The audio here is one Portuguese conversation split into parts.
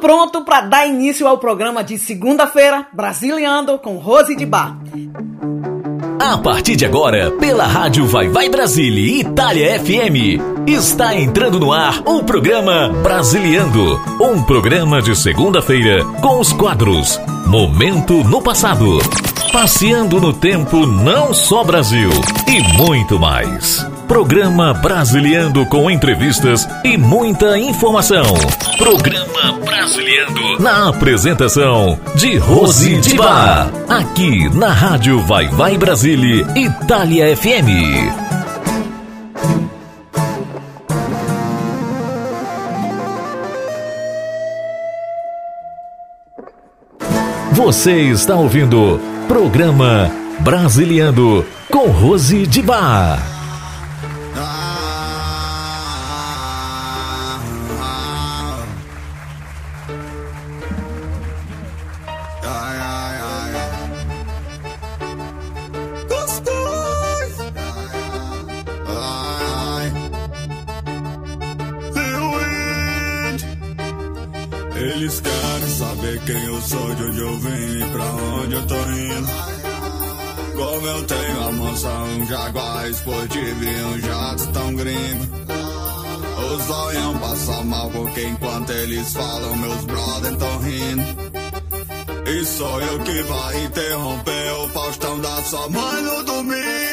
pronto para dar início ao programa de segunda-feira, Brasiliando com Rose de Bar. A partir de agora, pela Rádio Vai Vai Brasília Itália FM, está entrando no ar o programa Brasiliando, um programa de segunda-feira com os quadros Momento no Passado, Passeando no Tempo Não Só Brasil e muito mais. Programa Brasiliando com entrevistas e muita informação. Programa Brasiliando na apresentação de Rose de Bar. Aqui na Rádio Vai Vai Brasília, Itália FM. Você está ouvindo programa Brasiliando com Rose de Bar. Eles falam, meus brothers tão rindo. E sou eu que vai interromper o Faustão da sua mãe no domingo,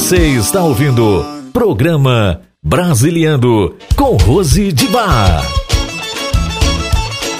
Você está ouvindo programa Brasiliando com Rose de Bar.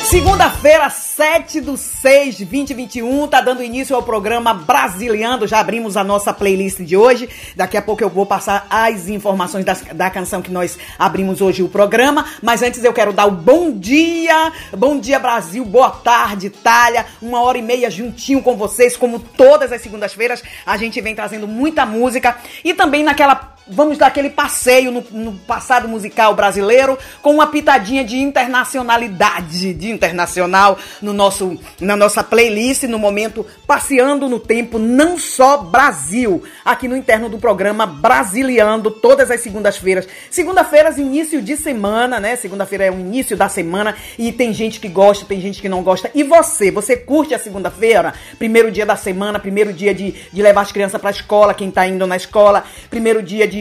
Segunda-feira, 7 do 6 de 2021, tá dando início ao programa Brasiliando. Já abrimos a nossa playlist de hoje. Daqui a pouco eu vou passar as informações das, da canção que nós abrimos hoje o programa. Mas antes eu quero dar o bom dia. Bom dia, Brasil. Boa tarde, Itália. Uma hora e meia juntinho com vocês, como todas as segundas-feiras. A gente vem trazendo muita música e também naquela vamos dar aquele passeio no, no, passado musical brasileiro com uma pitadinha de internacionalidade, de internacional no nosso, na nossa playlist, no momento passeando no tempo, não só Brasil, aqui no interno do programa Brasiliando, todas as segundas-feiras. Segunda-feiras, início de semana, né? Segunda-feira é o início da semana e tem gente que gosta, tem gente que não gosta. E você, você curte a segunda-feira? Primeiro dia da semana, primeiro dia de, de levar as crianças para a escola, quem tá indo na escola, primeiro dia de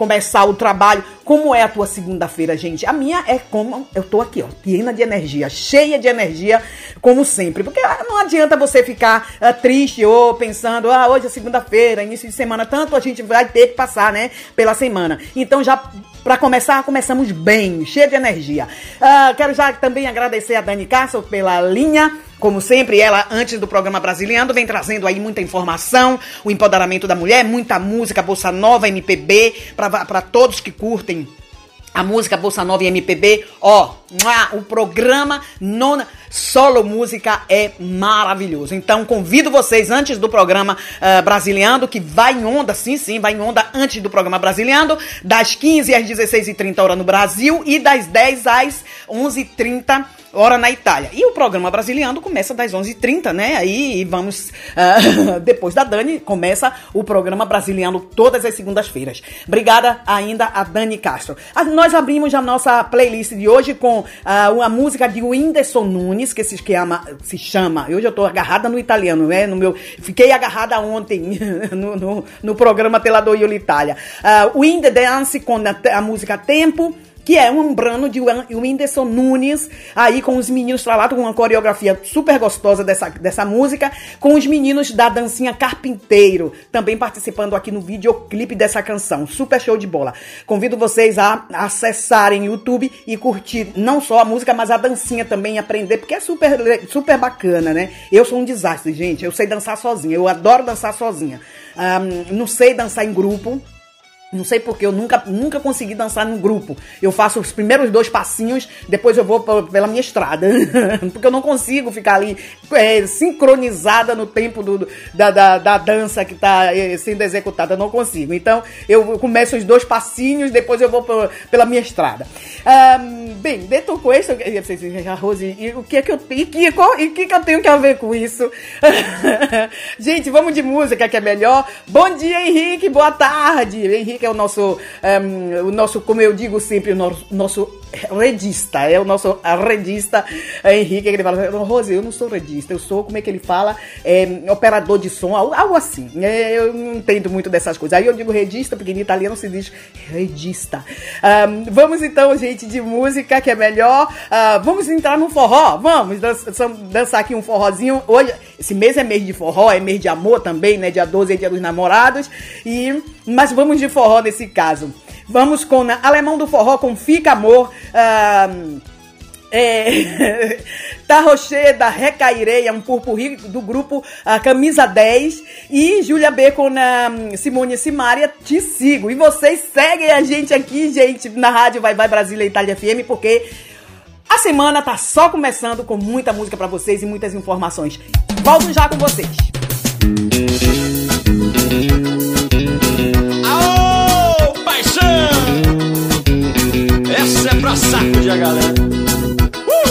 começar o trabalho. Como é a tua segunda-feira, gente? A minha é como eu tô aqui, ó, plena de energia, cheia de energia, como sempre. Porque ah, não adianta você ficar uh, triste ou pensando, ah, hoje é segunda-feira, início de semana, tanto a gente vai ter que passar, né, pela semana. Então já para começar, começamos bem, cheia de energia. Uh, quero já também agradecer a Dani Castro pela linha como sempre, ela, antes do programa Brasiliano, vem trazendo aí muita informação, o empoderamento da mulher, muita música, bossa nova, MPB, para todos que curtem a música Bossa Nova e MPB, ó, o programa Nona Solo Música é maravilhoso. Então convido vocês antes do programa uh, Brasiliando, que vai em onda, sim, sim, vai em onda antes do programa Brasiliando, das 15 às 16h30 horas no Brasil e das 10 às 11h30 hora na Itália. E o programa Brasiliano começa das 11h30, né? Aí vamos, uh, depois da Dani, começa o programa Brasiliano todas as segundas-feiras. Obrigada ainda a Dani Castro. Ah, nós abrimos a nossa playlist de hoje com uh, uma música de Whindersson Nunes, que se chama, se chama, hoje eu tô agarrada no italiano, né? No meu, fiquei agarrada ontem no, no, no programa Telador Io Itália. Uh, Wind Dance com a, a música Tempo que é um brano de Whindersson Nunes, aí com os meninos pra lá, com uma coreografia super gostosa dessa, dessa música, com os meninos da dancinha Carpinteiro, também participando aqui no videoclipe dessa canção. Super show de bola. Convido vocês a acessarem o YouTube e curtir não só a música, mas a dancinha também, aprender, porque é super, super bacana, né? Eu sou um desastre, gente. Eu sei dançar sozinha, eu adoro dançar sozinha. Um, não sei dançar em grupo, não sei porque eu nunca, nunca consegui dançar num grupo. Eu faço os primeiros dois passinhos, depois eu vou pela minha estrada. porque eu não consigo ficar ali é, sincronizada no tempo do, da, da, da dança que está é, sendo executada. Eu não consigo. Então eu começo os dois passinhos, depois eu vou pela minha estrada. Um, bem, dentro com isso, Rose, e o que é que eu e que, qual, e que, que eu tenho que ver com isso? Gente, vamos de música que é melhor. Bom dia, Henrique. Boa tarde, Henrique que é o nosso, um, o nosso, como eu digo sempre, o nosso, nosso redista, é o nosso redista Henrique, que ele fala, Rose, eu não sou redista, eu sou, como é que ele fala, é, operador de som, algo assim. É, eu não entendo muito dessas coisas. Aí eu digo redista, porque em italiano se diz redista. Um, vamos então, gente, de música, que é melhor. Uh, vamos entrar no forró? Vamos dançar, dançar aqui um forrozinho. Hoje, esse mês é mês de forró, é mês de amor também, né? Dia 12 é dia dos namorados. E, mas vamos de forró nesse caso. Vamos com Alemão do Forró com Fica Amor. Uh, é, da Rocheda, Recairei, é um purpurri do grupo a Camisa 10 e Júlia B com a Simone Simária, te sigo. E vocês seguem a gente aqui, gente, na Rádio Vai Vai Brasília Itália FM, porque a semana tá só começando com muita música para vocês e muitas informações. Volto já com vocês. Pra sacudir a galera. Uh!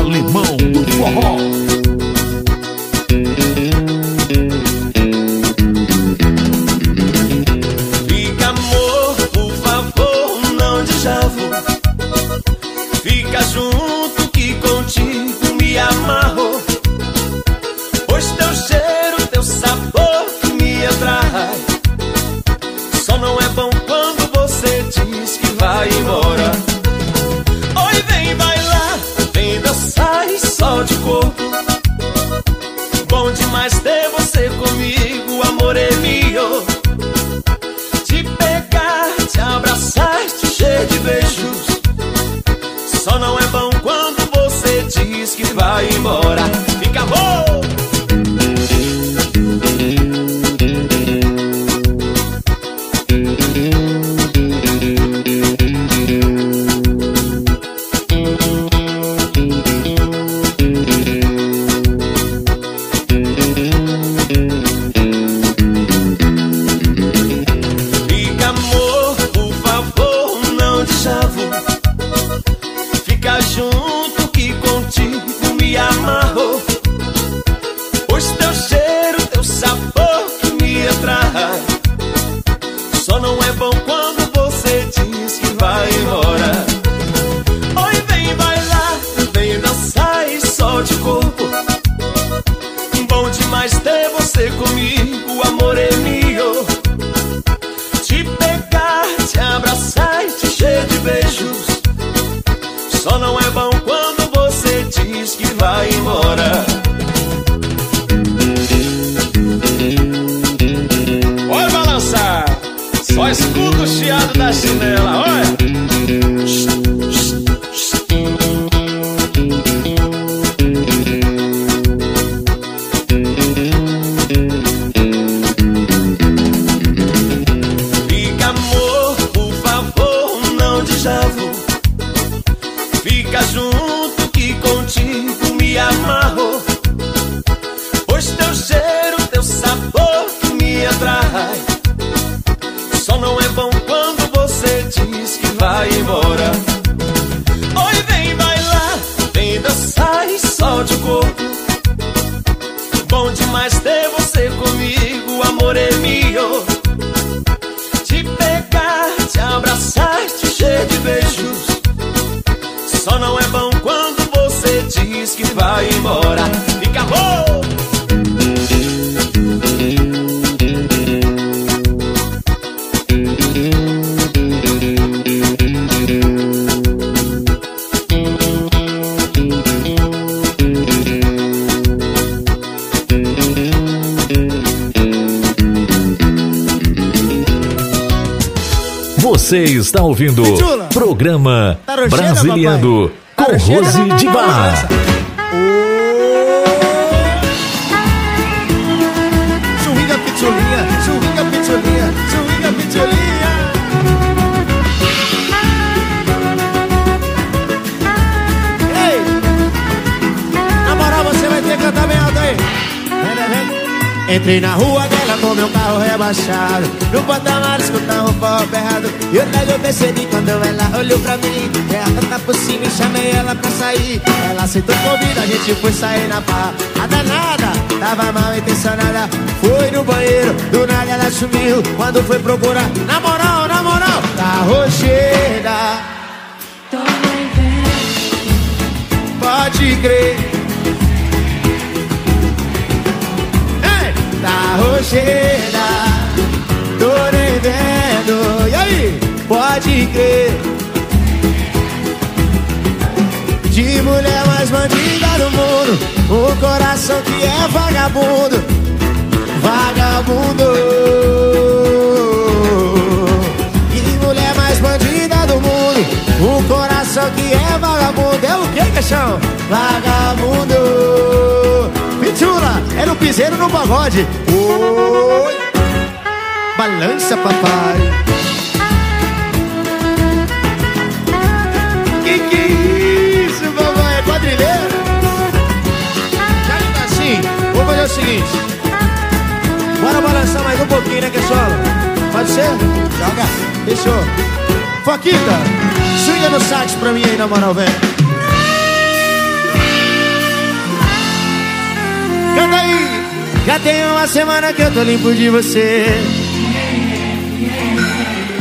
Alemão do forró. Fica amor, por favor, não desavo. Fica junto que contigo me amarro. Só de corpo. Ouvindo programa papai? com? Rose de Bar. Swinga pitulinha, swinga pitulinha, swinga pitulinha. Ei! Na moral, você vai ter que cantar alto aí. Entrei na rua dela com meu carro rebaixado. No patamar escutar um pop errado. E até eu percebi quando ela olhou pra mim. Ela tá por cima e chamei ela pra sair. Ela aceitou o convite, a gente foi sair na pá. A danada, tava mal intencionada. Foi no banheiro, do nada ela sumiu. Quando foi procurar, na moral, na moral Tá rocheira Pode crer Rocheira Tô nem vendo E aí? Pode crer. De mulher mais bandida do mundo O coração que é vagabundo. Vagabundo. E mulher mais bandida do mundo O coração que é vagabundo. É o que, caixão? Vagabundo Pitula, é no piseiro no pagode Oi Balança, papai Que que é isso, papai? É quadrilheiro? Já que tá assim, vou fazer o seguinte Bora balançar mais um pouquinho, né, só? Pode ser? Joga, fechou Foquita, swinga no sax pra mim aí, na moral, velho Canta aí! Já tem uma semana que eu tô limpo de você.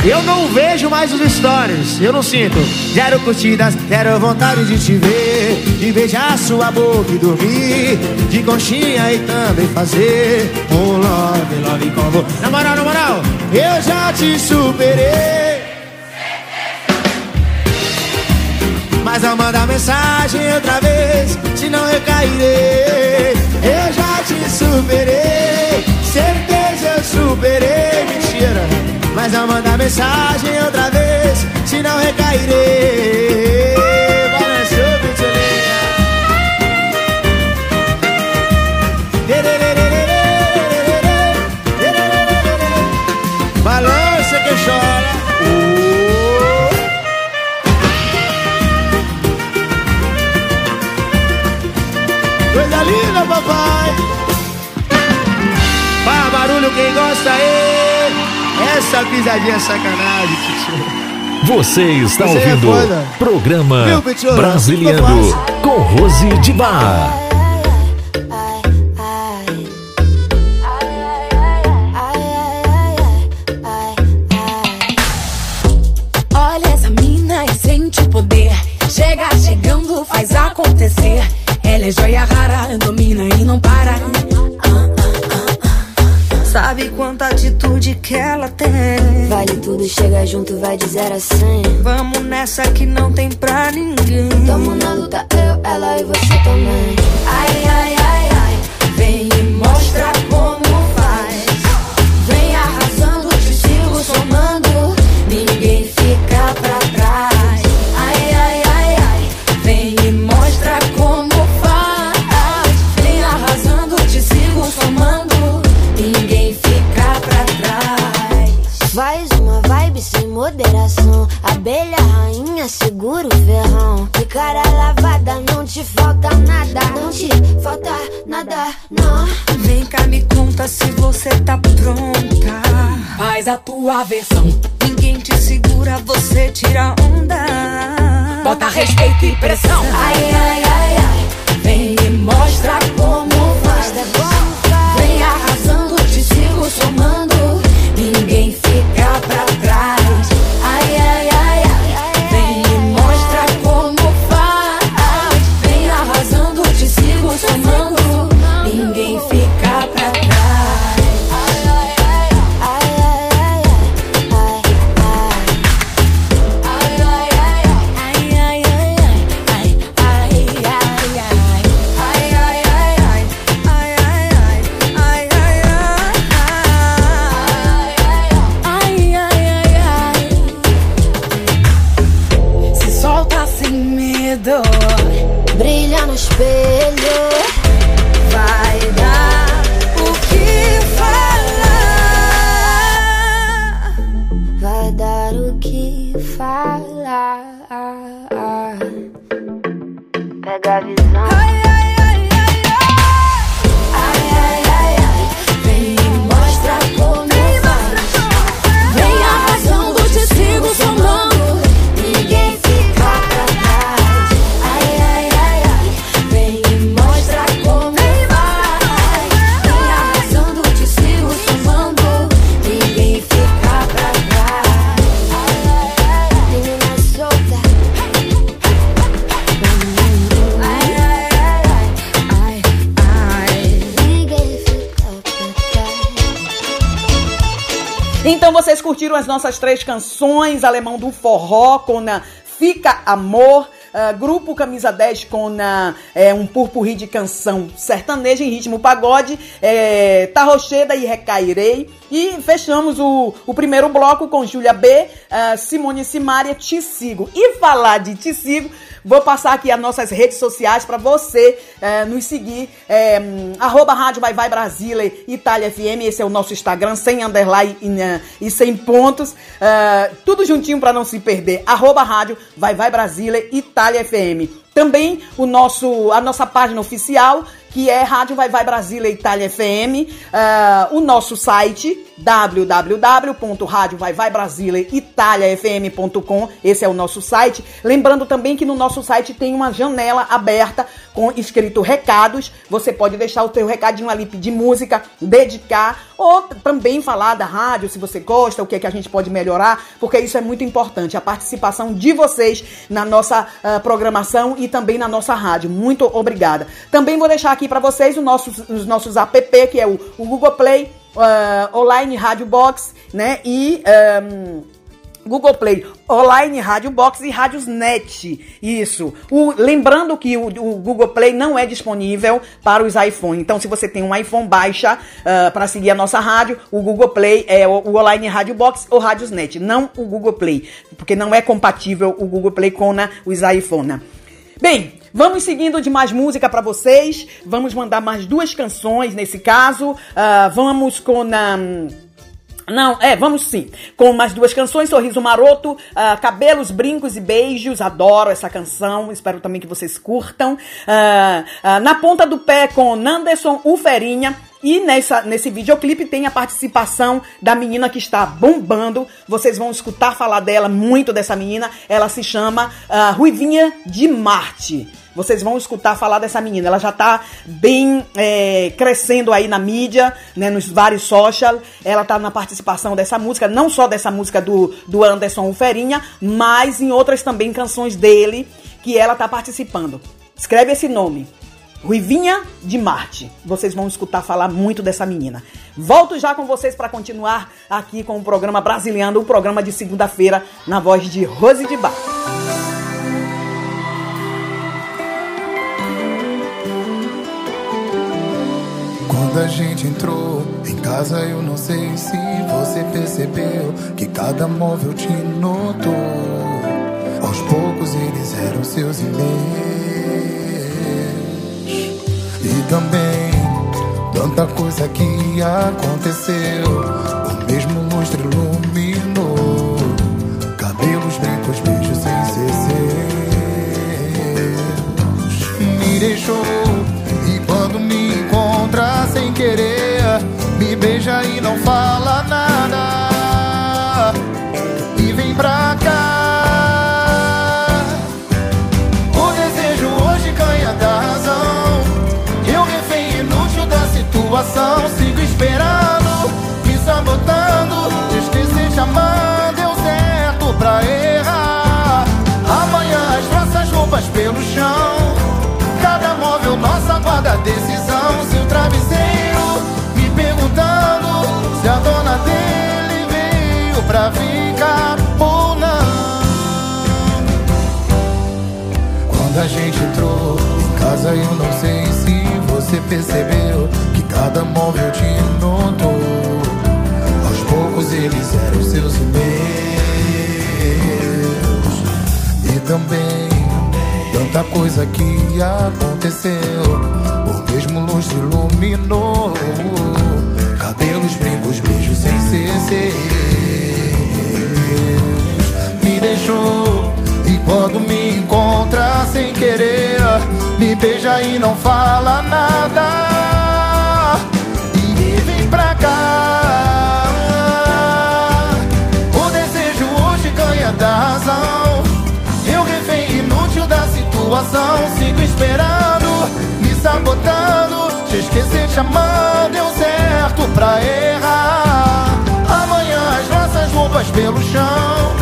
Eu não vejo mais os stories, eu não sinto. Zero curtidas, zero vontade de te ver. De beijar sua boca e dormir. De conchinha e também fazer um love, love combo. Na moral, na moral, eu já te superei. Mas ao mandar mensagem outra vez, se não recairei, eu já te superei. Certeza eu superei, mentira. Mas ao mandar mensagem outra vez, se não recairei. Essa pisadinha é sacanagem, tio. Você está Você é ouvindo é programa Brasiliano com Rose de Bar. Chega junto, vai de zero a cem. Vamos nessa que não tem pra pressão. Aê. As nossas três canções, Alemão do Forró com a Fica Amor, ah, Grupo Camisa 10 com a, é, um purpurri de canção sertaneja em ritmo pagode, é, Tarrocheda e Recairei. E fechamos o, o primeiro bloco com Júlia B, ah, Simone Simaria, Te Sigo. E falar de Te Sigo, vou passar aqui as nossas redes sociais para você eh, nos seguir. É, arroba Rádio Vai Vai Brasília Itália FM, esse é o nosso Instagram, sem underline e, né, sem pontos. Ah, tudo juntinho para não se perder. Arroba Rádio Vai Vai Brasília Itália FM. Também o nosso, a nossa página oficial, que é Rádio Vai Vai Brasília Itália FM. Ah, o nosso site, www.radiovaivaibrasiliaitaliafm.com. Esse é o nosso site. Lembrando também que no nosso site tem uma janela aberta com escrito recados. Você pode deixar o seu recadinho ali, pedir música, dedicar ou também falar da rádio, se você gosta, o que é que a gente pode melhorar, porque isso é muito importante, a participação de vocês na nossa ah, programação e também na nossa rádio. Muito obrigada. Também vou deixar aqui para vocês nossos, os nossos app, que é o, o Google Play, ah, Online Rádio Box, né? E. ahm, Google Play, Online Rádio Box e Rádios Net. Isso. O- lembrando que o, o Google Play não é disponível para os iPhones. Então, se você tem um iPhone, baixa para seguir a nossa rádio. O Google Play é o, o Online Rádio Box ou Rádios Net, não o Google Play, porque não é compatível o Google Play com né, os iPhone. Bem, vamos seguindo de mais música para vocês. Vamos mandar mais duas canções nesse caso. Ah, vamos com a. Não, é, vamos sim. Com mais duas canções, Sorriso Maroto, ah, Cabelos, Brincos e Beijos. Adoro essa canção, espero também que vocês curtam. Ah, ah, na ponta do pé com Nanderson Uferinha, E nessa, nesse videoclipe tem a participação da menina que está bombando. Vocês vão escutar falar dela, muito dessa menina. Ela se chama uh, Ruivinha de Marte. Vocês vão escutar falar dessa menina. Ela já tá bem é, crescendo aí na mídia, né, nos vários social. Ela tá na participação dessa música, não só dessa música do, do Anderson Ferinha, mas em outras também canções dele que ela tá participando. Escreve esse nome. Ruivinha de Marte. Vocês vão escutar falar muito dessa menina. Volto já com vocês para continuar aqui com o programa Brasiliano, o programa de segunda-feira, na voz de Rose de Bar. Quando a gente entrou em casa, eu não sei se você percebeu que cada móvel te notou. Aos poucos eles eram seus e-mails também tanta coisa que aconteceu. O mesmo lustre iluminou, cabelos brancos, beijos sem ser seus. Me deixou e quando me encontra sem querer, me beija e não fala nada. Decisão, seu travesseiro me perguntando se a dona dele veio pra ficar ou não. Quando a gente entrou em casa eu não sei se você percebeu Cada móvel te notou. Aos poucos eles eram seus e meus. E também Tanta coisa que aconteceu mesmo luz iluminou. Cabelos, brincos, beijos sem seus Me deixou E quando me encontra sem querer Me beija e não fala nada Te esquecer chamando, deu certo pra errar. Amanhã as nossas roupas pelo chão.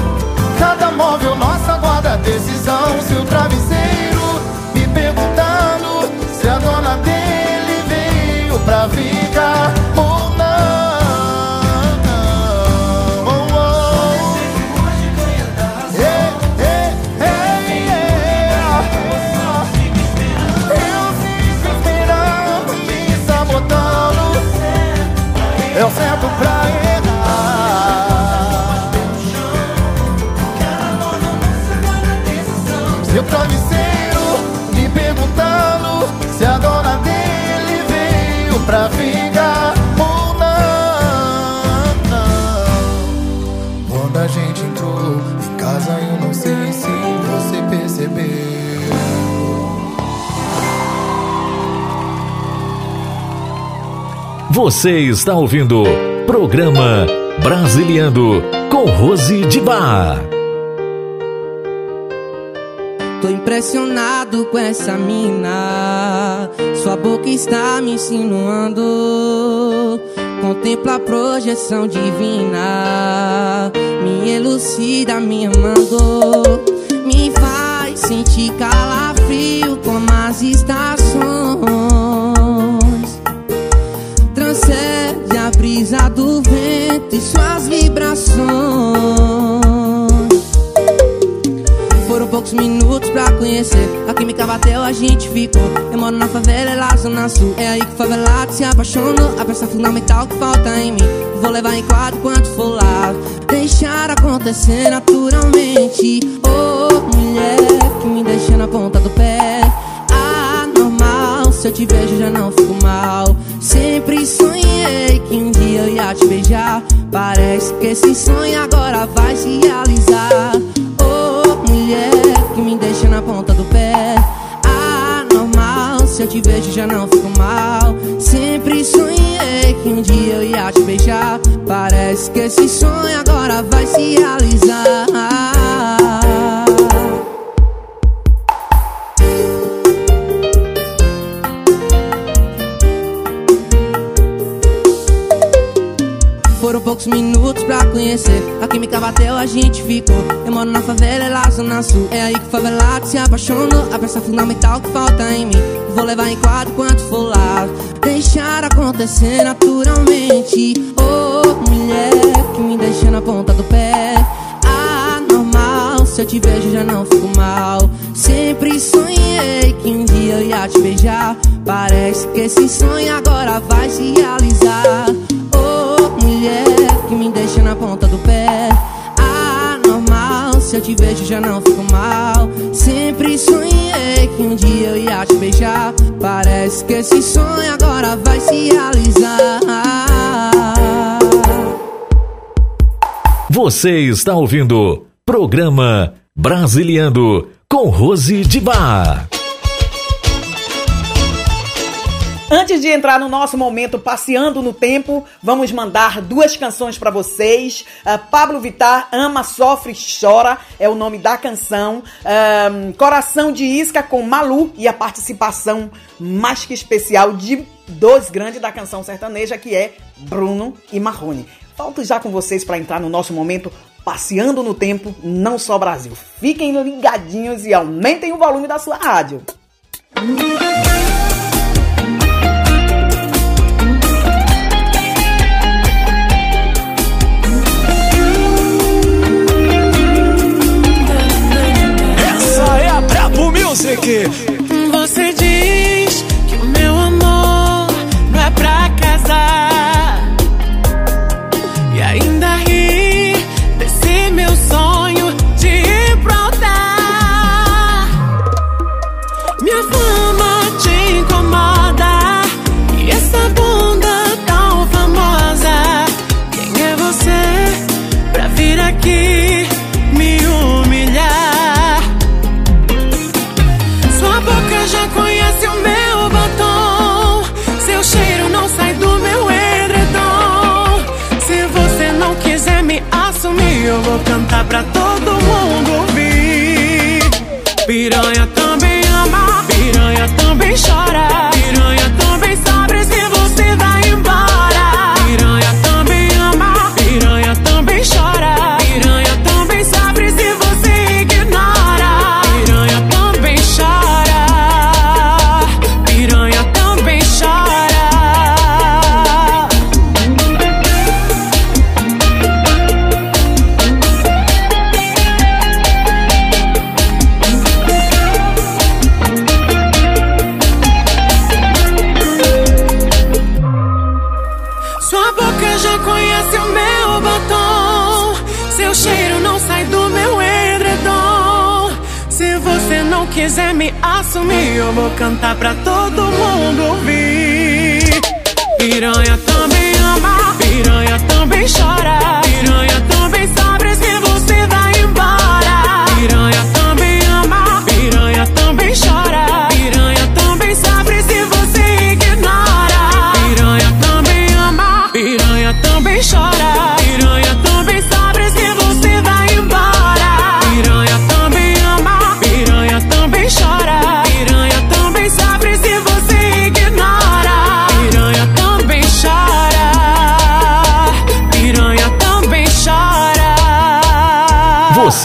Cada móvel, nossa guarda decisão. Seu travesseiro me perguntando se a dona dele veio pra ficar. Você está ouvindo Programa Brasiliando com Rose de Bar. Tô impressionado com essa mina. Sua boca está me insinuando. Contempla a projeção divina. Me elucida, me amando. Me faz sentir calafrio como as estações e suas vibrações. Foram poucos minutos pra conhecer. A química bateu, a gente ficou. Eu moro na favela, é lá zona sul. É aí que o favelado se apaixonou. A peça fundamental que falta em mim. Vou levar em quadro quanto for lá. Deixar acontecer naturalmente. Oh, mulher que me deixa na ponta do pé. Se eu te vejo já não fico mal. Sempre sonhei que um dia eu ia te beijar. Parece que esse sonho agora vai se realizar. Oh, mulher que me deixa na ponta do pé. Anormal, se eu te vejo já não fico mal. Sempre sonhei que um dia eu ia te beijar. Parece que esse sonho agora vai se realizar. Poucos minutos pra conhecer. A química bateu, a gente ficou. Eu moro na favela, é lá zona sul. É aí que o favelado se apaixonou. A peça fundamental que falta em mim. Vou levar em quadro quanto for lá. Deixar acontecer naturalmente. Oh, mulher que me deixa na ponta do pé. Ah, normal, se eu te vejo já não fico mal. Sempre sonhei que um dia eu ia te beijar. Parece que esse sonho agora vai se realizar. Mulher que me deixa na ponta do pé. Ah, normal, se eu te vejo já não fico mal. Sempre sonhei que um dia eu ia te beijar. Parece que esse sonho agora vai se realizar. Você está ouvindo Programa Brasiliando com Rose de Bar. Antes de entrar no nosso momento passeando no tempo, vamos mandar duas canções para vocês. Uh, Pablo Vittar, Ama, Sofre, Chora é o nome da canção. Uh, Coração de Isca com Malu e a participação mais que especial de dois grandes da canção sertaneja que é Bruno e Marrone. Volto já com vocês para entrar no nosso momento passeando no tempo, não só Brasil. Fiquem ligadinhos e aumentem o volume da sua rádio. Música Você cantar pra todo mundo ouvir. Piranha também ama, piranha também chora.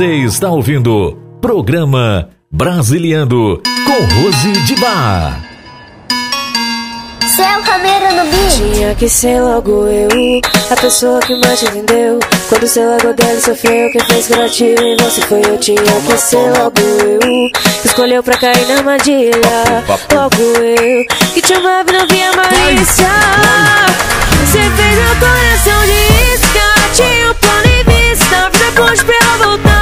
Você está ouvindo Programa Brasiliando com Rose de Bar. Seu câmera no bicho. Tinha que ser logo eu, a pessoa que mais te entendeu. Quando seu ego dele sofreu, quem fez curativo em você foi eu. Tinha que ser logo eu, que escolheu pra cair na armadilha. Logo eu, que te amava e não via malícia. Você fez meu coração de isca, tinha um plano em vista. Fiz a ponte pra voltar,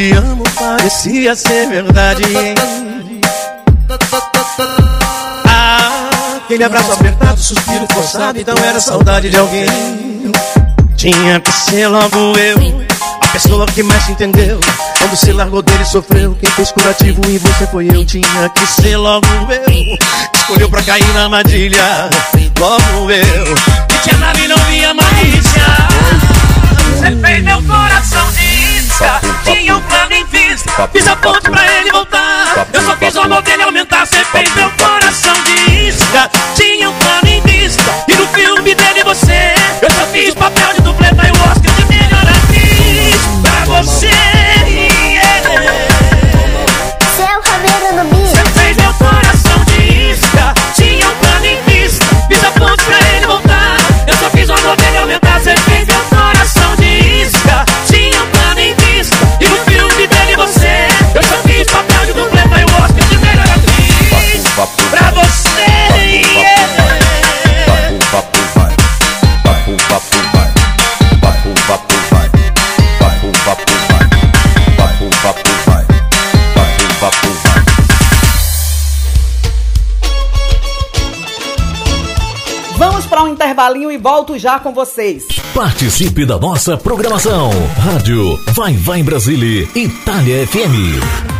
te amo parecia ser verdade. Ah, aquele abraço apertado, suspiro forçado, então era saudade de alguém. Tinha que ser logo eu, a pessoa que mais te entendeu. Quando se largou dele, sofreu. Quem fez curativo em você foi eu. Tinha que ser logo eu, escolheu pra cair na armadilha. Logo eu, que tinha nave e não via malícia. Você fez meu coração tinha um plano em vista. Fiz a ponte pra ele voltar. Eu só fiz o amor dele aumentar. Você fez meu coração de isca, tinha um Vamos para um intervalinho e volto já com vocês. Participe da nossa programação. Rádio Vai Vai Brasília, Itália FM.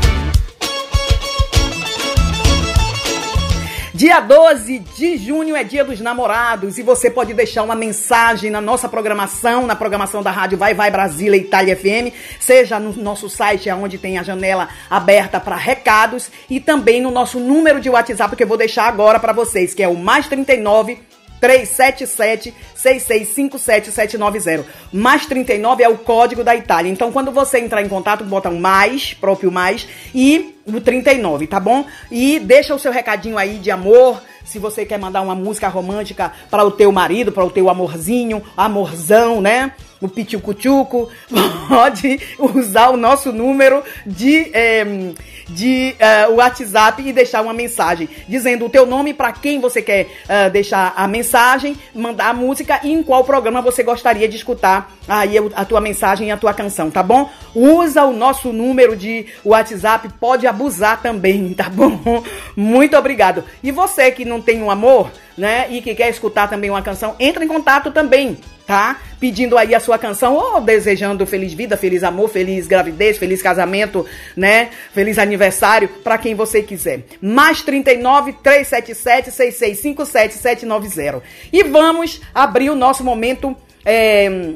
Dia 12 de junho é dia dos namorados e você pode deixar uma mensagem na nossa programação, na programação da rádio Vai Vai Brasília Itália FM, seja no nosso site onde tem a janela aberta para recados e também no nosso número de WhatsApp que eu vou deixar agora para vocês, que é o mais 39 377 6657790. Mais 39 é o código da Itália. Então, quando você entrar em contato, bota um mais, próprio mais, e o 39, tá bom? E deixa o seu recadinho aí de amor. Se você quer mandar uma música romântica para o teu marido, para o teu amorzinho, amorzão, né? O piticuchuco, pode usar o nosso número de, eh, de eh, WhatsApp e deixar uma mensagem dizendo o teu nome para quem você quer eh, deixar a mensagem, mandar a música e em qual programa você gostaria de escutar aí a tua mensagem e a tua canção, tá bom? Usa o nosso número de WhatsApp, pode abusar também, tá bom? Muito obrigado. E você que não tem um amor, né, e que quer escutar também uma canção, entra em contato também, tá? Pedindo aí a sua canção ou desejando feliz vida, feliz amor, feliz gravidez, feliz casamento, né? Feliz aniversário para quem você quiser. Mais 39 377 6657 790. E vamos abrir o nosso momento é,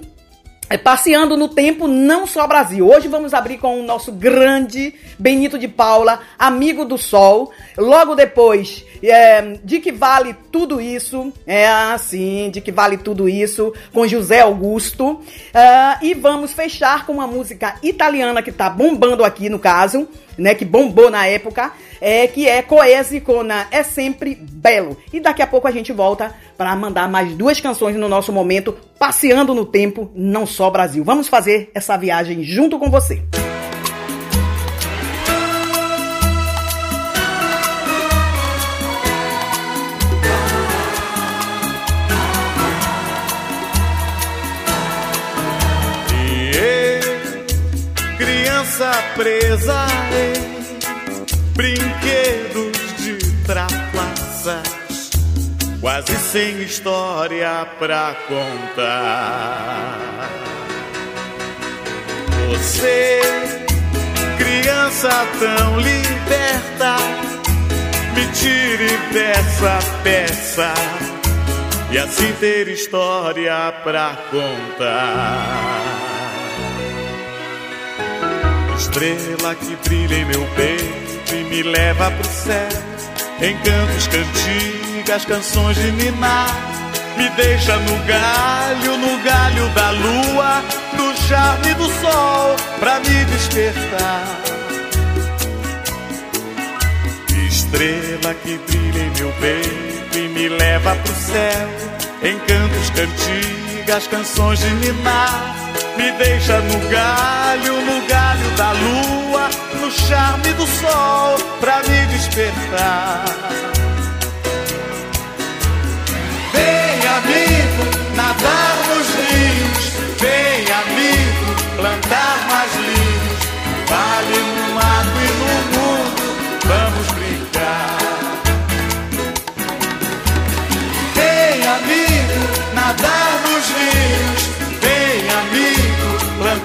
passeando no tempo, não só Brasil. Hoje vamos abrir com o nosso grande Benito de Paula, amigo do sol. Logo depois, é, de que vale tudo isso? É assim, de que vale tudo isso? Com José Augusto. Ah, e vamos fechar com uma música italiana que tá bombando aqui no caso, né? Que bombou na época, é que é Coese con É Sempre Belo. E daqui a pouco a gente volta para mandar mais duas canções no nosso momento, passeando no tempo, não só Brasil. Vamos fazer essa viagem junto com você. E presa em brinquedos de trapaças, quase sem história pra contar. Você, criança tão liberta, me tire dessa peça e assim ter história pra contar. Estrela que brilha em meu peito e me leva pro céu, Encantos, cantigas, canções de ninar. Me deixa no galho, no galho da lua, no charme do sol, pra me despertar. Estrela que brilha em meu peito e me leva pro céu. Encantos, cantigas, canções de ninar. Me deixa no galho, no galho da lua, no charme do sol, pra me despertar. Vem, amigo, nadar nos rios. Vem, amigo, plantar mais linhos. Vale no mato e no mundo, vamos brincar. Vem, amigo, nadar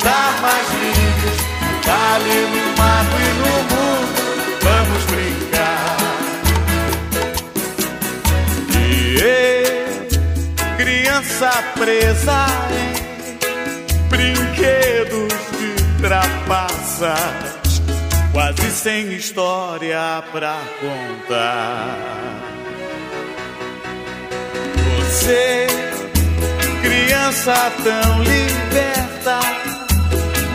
plantar mais linhos. Vale no mato e no mundo, vamos brincar. E eu, criança presa em brinquedos de trapaças, quase sem história pra contar. Você, criança tão liberta,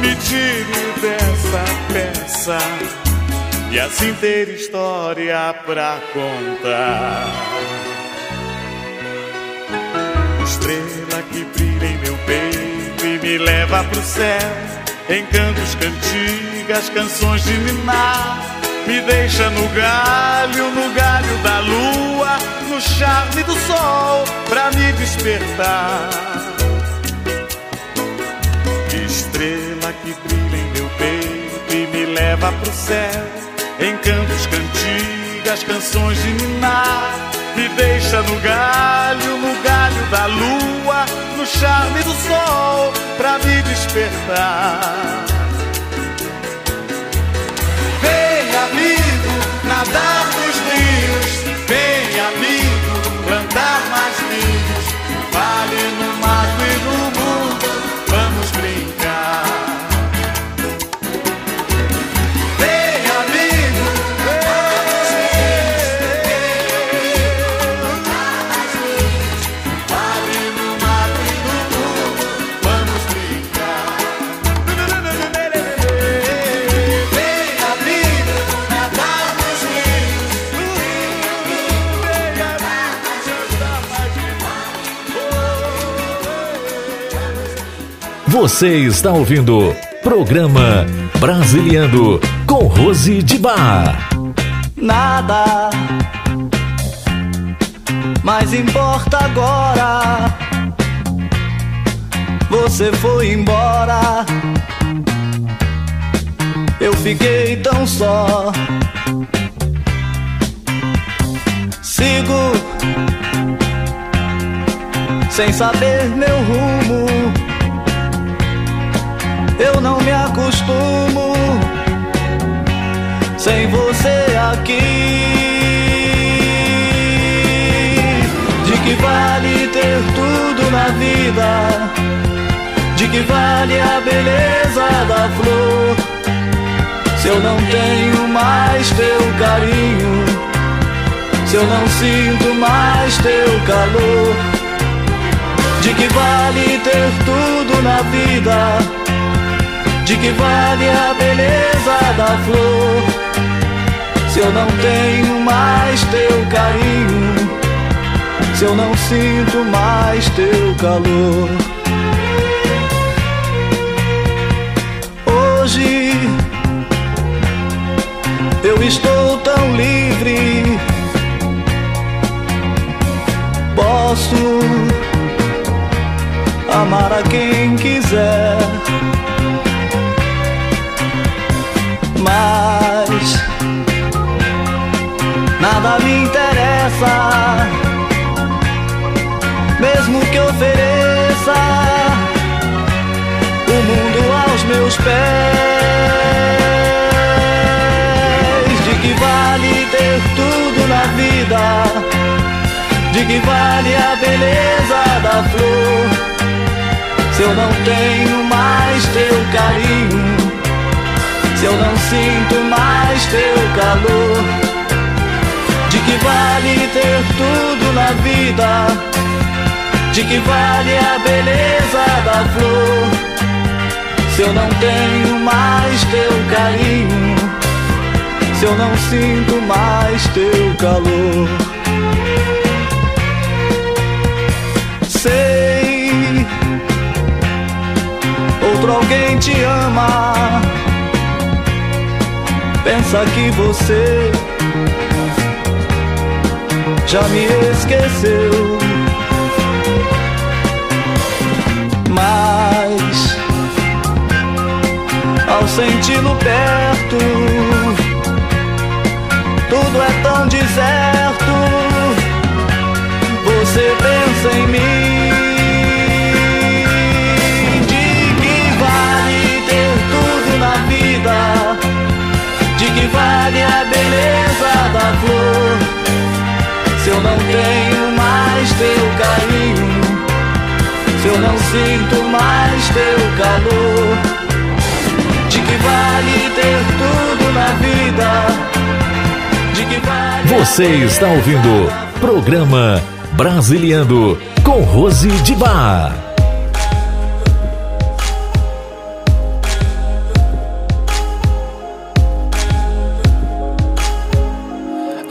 me tire dessa peça e assim ter história pra contar. Estrela que brilha em meu peito e me leva pro céu. Encantos, cantigas, canções de ninar. Me deixa no galho, no galho da lua, no charme do sol, pra me despertar. Que brilha em meu peito e me leva pro céu. Encantos, cantigas, canções de ninar. Me deixa no galho, no galho da lua, no charme do sol, pra me despertar. Vem, amigo, nadar nos rios. Vem, amigo, plantar mais linhos. Vale no Você está ouvindo Programa Brasiliando com Rose de Bar. Nada mais importa agora. Você foi embora. Eu fiquei tão só. Sigo sem saber meu rumo. Eu não me acostumo sem você aqui. De que vale ter tudo na vida? De que vale a beleza da flor? Se eu não tenho mais teu carinho, se eu não sinto mais teu calor. De que vale ter tudo na vida? De que vale a beleza da flor? Se eu não tenho mais teu carinho, se eu não sinto mais teu calor. Hoje eu estou tão livre, posso amar a quem quiser. Nada me interessa, mesmo que ofereça o mundo aos meus pés. De que vale ter tudo na vida? De que vale a beleza da flor? Se eu não tenho mais teu carinho, se eu não sinto mais teu calor, que vale ter tudo na vida? De que vale a beleza da flor? Se eu não tenho mais teu carinho, se eu não sinto mais teu calor. Sei, outro alguém te ama. Pensa que você já me esqueceu. Mas ao senti-lo perto, tudo é tão deserto. Você pensa em mim. De que vale ter tudo na vida? De que vale a beleza da flor? Eu não tenho mais teu carinho, se eu não sinto mais teu calor, de que vale ter tudo na vida? De que vale. Você está ouvindo Programa Brasiliando com Rose de Bar.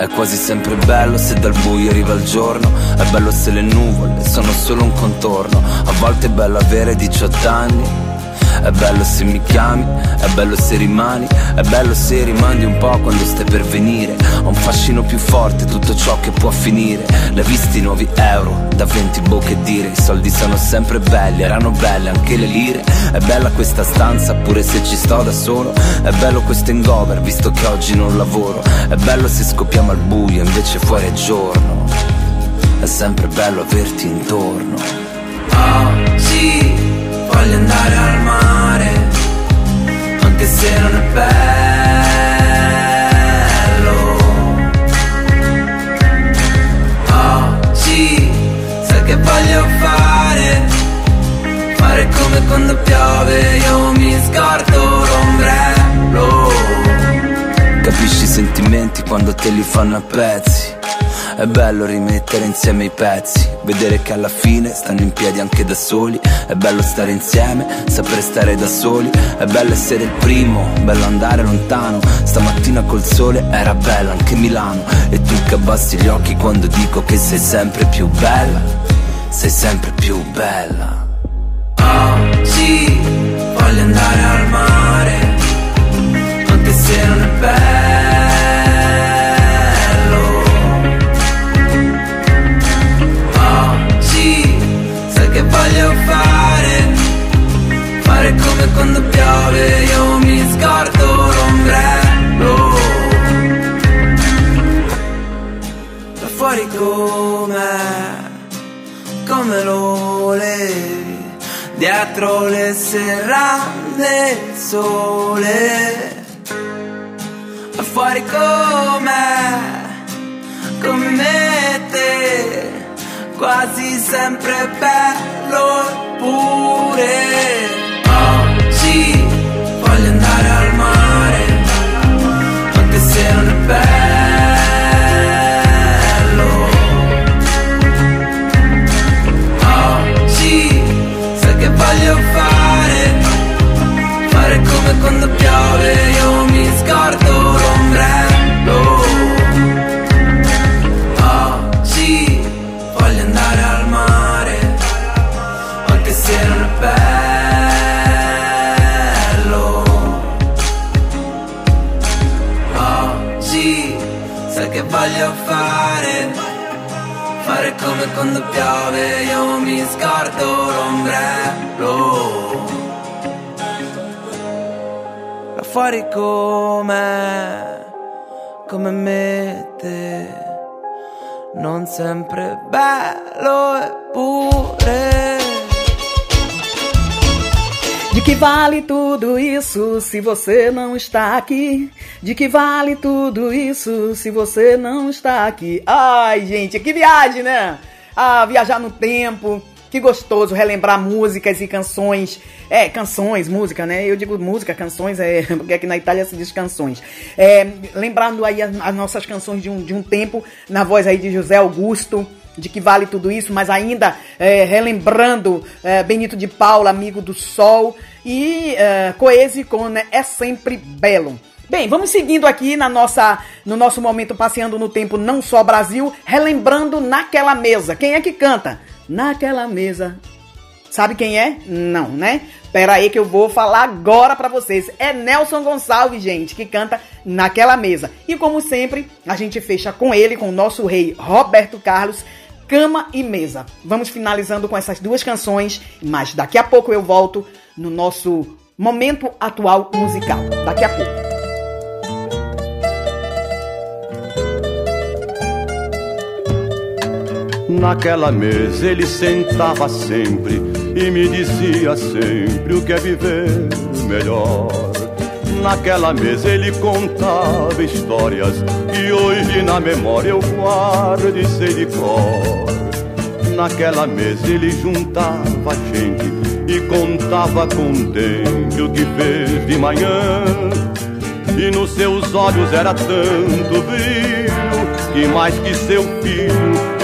È quasi sempre bello se dal buio arriva il giorno. È bello se le nuvole sono solo un contorno. A volte è bello avere 18 anni è bello se mi chiami, è bello se rimani, è bello se rimandi un po' quando stai per venire. Ho un fascino più forte, tutto ciò che può finire. L'hai visti i nuovi euro, da 20 bocche dire, i soldi sono sempre belli, erano belle anche le lire. È bella questa stanza, pure se ci sto da solo. È bello questo hangover, visto che oggi non lavoro. È bello se scoppiamo al buio, invece fuori è giorno. È sempre bello averti intorno. Oggi voglio andare al mare, anche se non è bello. Oggi sai che voglio fare, fare come quando piove, io mi scordo l'ombrello. Capisci i sentimenti quando te li fanno a pezzi. È bello rimettere insieme i pezzi, vedere che alla fine stanno in piedi anche da soli. È bello stare insieme, sapere stare da soli. È bello essere il primo, bello andare lontano. Stamattina col sole era bella anche Milano. E tu che abbassi gli occhi quando dico che sei sempre più bella. Sei sempre più bella. Oggi voglio andare al mare, anche se non è bello. Dietro le serrande il sole. Fuori come me e te, quasi sempre bello eppure. Quando piove, io mi scordo l'ombrello. Oggi voglio andare al mare, anche se non è bello. Oggi sai che voglio fare, fare come quando piove, io mi scordo l'ombrello. Fuori come, come mette non sempre bello eppure. De que vale tudo isso se você não está aqui? De que vale tudo isso se você não está aqui? Ai, gente, que viagem, né? Ah, viajar no tempo. Que gostoso relembrar músicas e canções. É, canções, música, né? Eu digo música, canções, é, porque aqui na Itália se diz canções. É, lembrando aí as, as nossas canções de um, de um tempo, na voz aí de José Augusto de que vale tudo isso, mas ainda é, relembrando é, Benito de Paula, Amigo do Sol, e é, Coese né, É Sempre Belo. Bem, vamos seguindo aqui na nossa, no nosso momento passeando no tempo não só Brasil, relembrando naquela mesa. Quem é que canta? Naquela mesa. Sabe quem é? Não, né? Pera aí que eu vou falar agora para vocês. É Nelson Gonçalves, gente, que canta naquela mesa. E como sempre, a gente fecha com ele, com o nosso rei Roberto Carlos, Cama e Mesa. Vamos finalizando com essas duas canções, mas daqui a pouco eu volto no nosso momento atual musical. Daqui a pouco. Naquela mesa ele sentava sempre e me dizia sempre o que é viver melhor. Naquela mesa ele contava histórias que hoje na memória eu guardo e sei de cor. Naquela mesa ele juntava gente e contava contente o que fez de manhã. E nos seus olhos era tanto brilho que mais que seu filho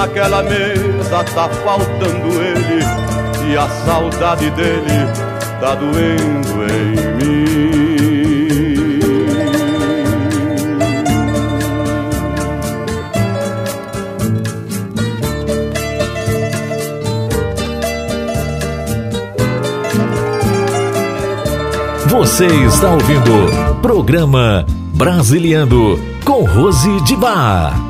Naquela mesa tá faltando ele E a saudade dele tá doendo em mim Você está ouvindo Programa Brasiliando com Rose de Bar.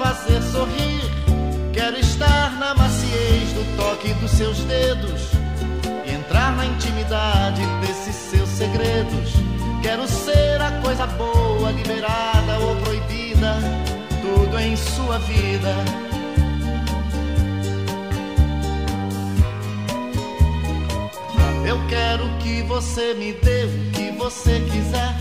fazer sorrir. Quero estar na maciez do toque dos seus dedos entrar na intimidade desses seus segredos. Quero ser a coisa boa, liberada ou proibida, tudo em sua vida Eu quero que você me dê o que você quiser.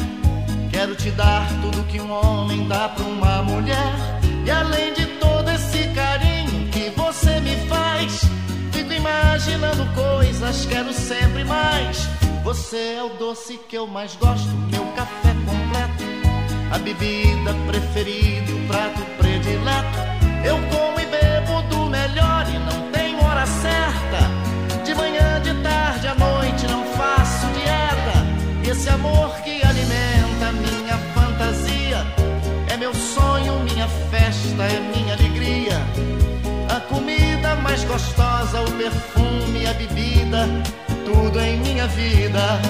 Quero te dar tudo que um homem dá pra uma mulher. E além de todo esse carinho que você me faz, fico imaginando coisas, quero sempre mais. Você é o doce que eu mais gosto, meu café completo, a bebida preferida, o prato predileto. Eu como e bebo do melhor e não tenho hora certa. De manhã, de tarde, à noite não faço dieta. E esse amor que alimenta minha fantasia é meu sonho, minha festa, é minha alegria. A comida mais gostosa, o perfume, a bebida, tudo em minha vida.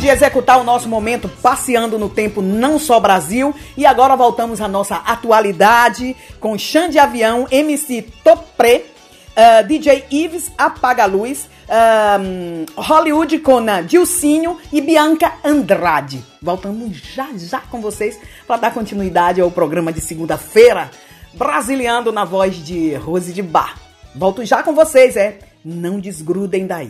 De executar o nosso momento passeando no tempo não só Brasil e agora voltamos à nossa atualidade com Xande Avião, MC Topré, uh, DJ Ives Apaga Luz, um, Hollywood com a Dilcinho e Bianca Andrade. Voltamos já já com vocês para dar continuidade ao programa de segunda-feira, Brasiliando na voz de Rose de Bar. Volto já com vocês, é? Não desgrudem daí.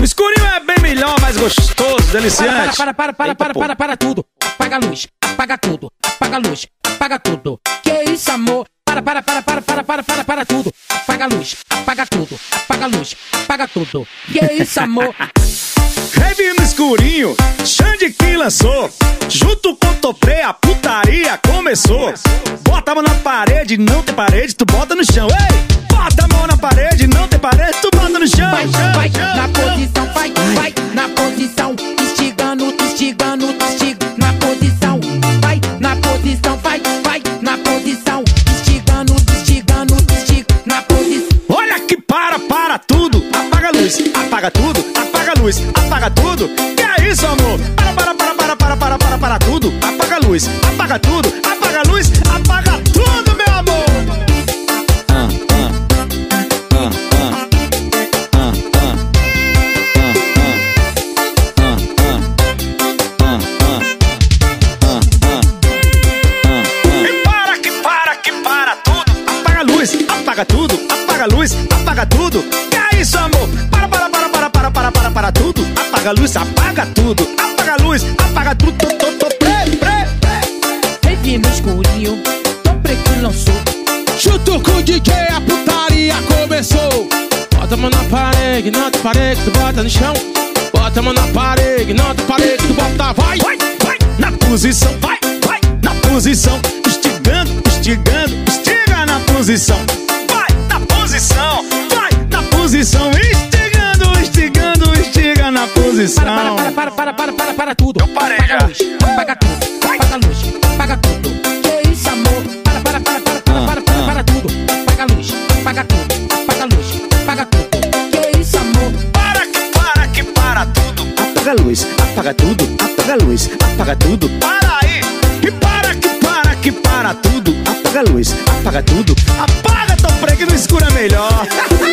O escurinho é bem melhor, mais gostoso, deliciante. Para, para, para, para, para, para, para tudo. Apaga a luz, apaga tudo, apaga a luz, apaga tudo. Que isso, amor? Para, para, para, para, para, para, para, para tudo. Apaga a luz, apaga tudo, apaga a luz, apaga tudo. Que isso, amor? Heavy no escurinho, Xande que lançou. Junto com Topré, a putaria começou. Bota a mão na parede, não tem parede, tu bota no chão. Ei! Bota a mão na parede, não tem parede, tu bota no chão. Vai, vai, na posição, vai, vai, na posição. Instigando, instigando, instiga, apaga tudo, apaga a luz, apaga tudo. Apaga a luz, apaga tudo. Apaga a luz, apaga tudo. Tô, tô, tô, pre, pre. Heavy no escurinho, Topré que lançou. Junto com o DJ a putaria começou. Bota a mão na parede, não tem parede, tu bota no chão. Bota a mão na parede, não tem parede, tu bota, vai, vai, vai, na posição, vai, vai, na posição, estigando, estigando, estiga na posição, posição. Para, para, para, para, para, para, para tudo. Eu parei apaga já. a luz, apaga tudo, apaga a luz, apaga tudo. Que isso, amor? Para, para, para, para, para, para, para, para tudo. Apaga a luz, apaga tudo, apaga a luz, apaga tudo. Que isso, amor? Para que para que para tudo. Apaga a luz, apaga tudo, apaga a luz, apaga tudo. Para aí. Que para que para que para tudo. Apaga a luz, apaga tudo. Apaga, Topré, que no escuro é melhor.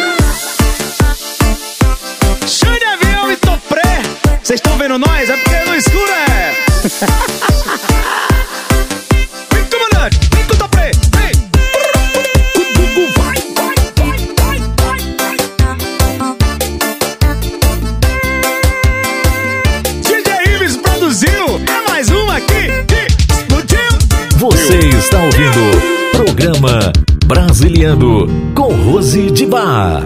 Vocês estão vendo nós? É porque é no escuro é. Vem, comandante! Vem, conta pra ele! É mais um aqui que explodiu. Você está ouvindo o programa Brasiliano com Rose de Bar.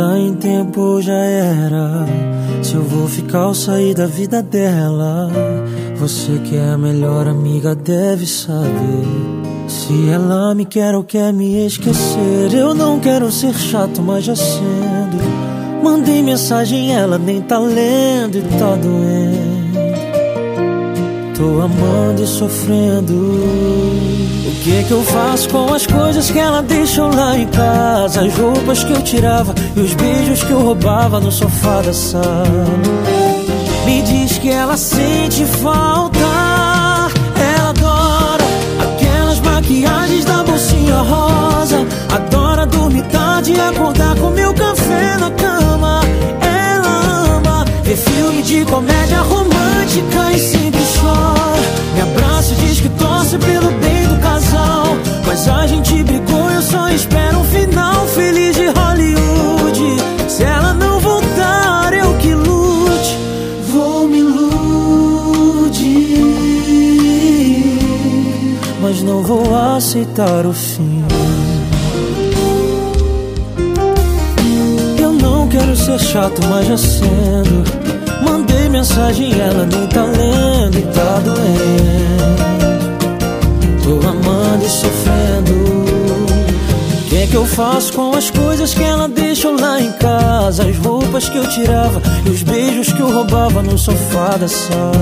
Tá em tempo, já era. Se eu vou ficar ou sair da vida dela. Você que é a melhor amiga deve saber. Se ela me quer ou quer me esquecer, eu não quero ser chato, mas já sendo. Mandei mensagem, ela nem tá lendo e tá doendo. Tô amando e sofrendo. O que que eu faço com as coisas que ela deixou lá em casa? As roupas que eu tirava e os beijos que eu roubava no sofá da sala. Me diz que ela sente falta. Ela adora aquelas maquiagens da bolsinha rosa. Adora dormir tarde e acordar com meu café na cama. Ela ama ver filme de comédia romântica e sempre gente brigou, eu só espero um final feliz de Hollywood. Se ela não voltar, eu que lute. Vou me iludir, mas não vou aceitar o fim. Eu não quero ser chato, mas já sendo. Mandei mensagem, ela nem tá lendo e tá doendo. Amando e sofrendo. O que é que eu faço com as coisas que ela deixou lá em casa? As roupas que eu tirava e os beijos que eu roubava no sofá da sala.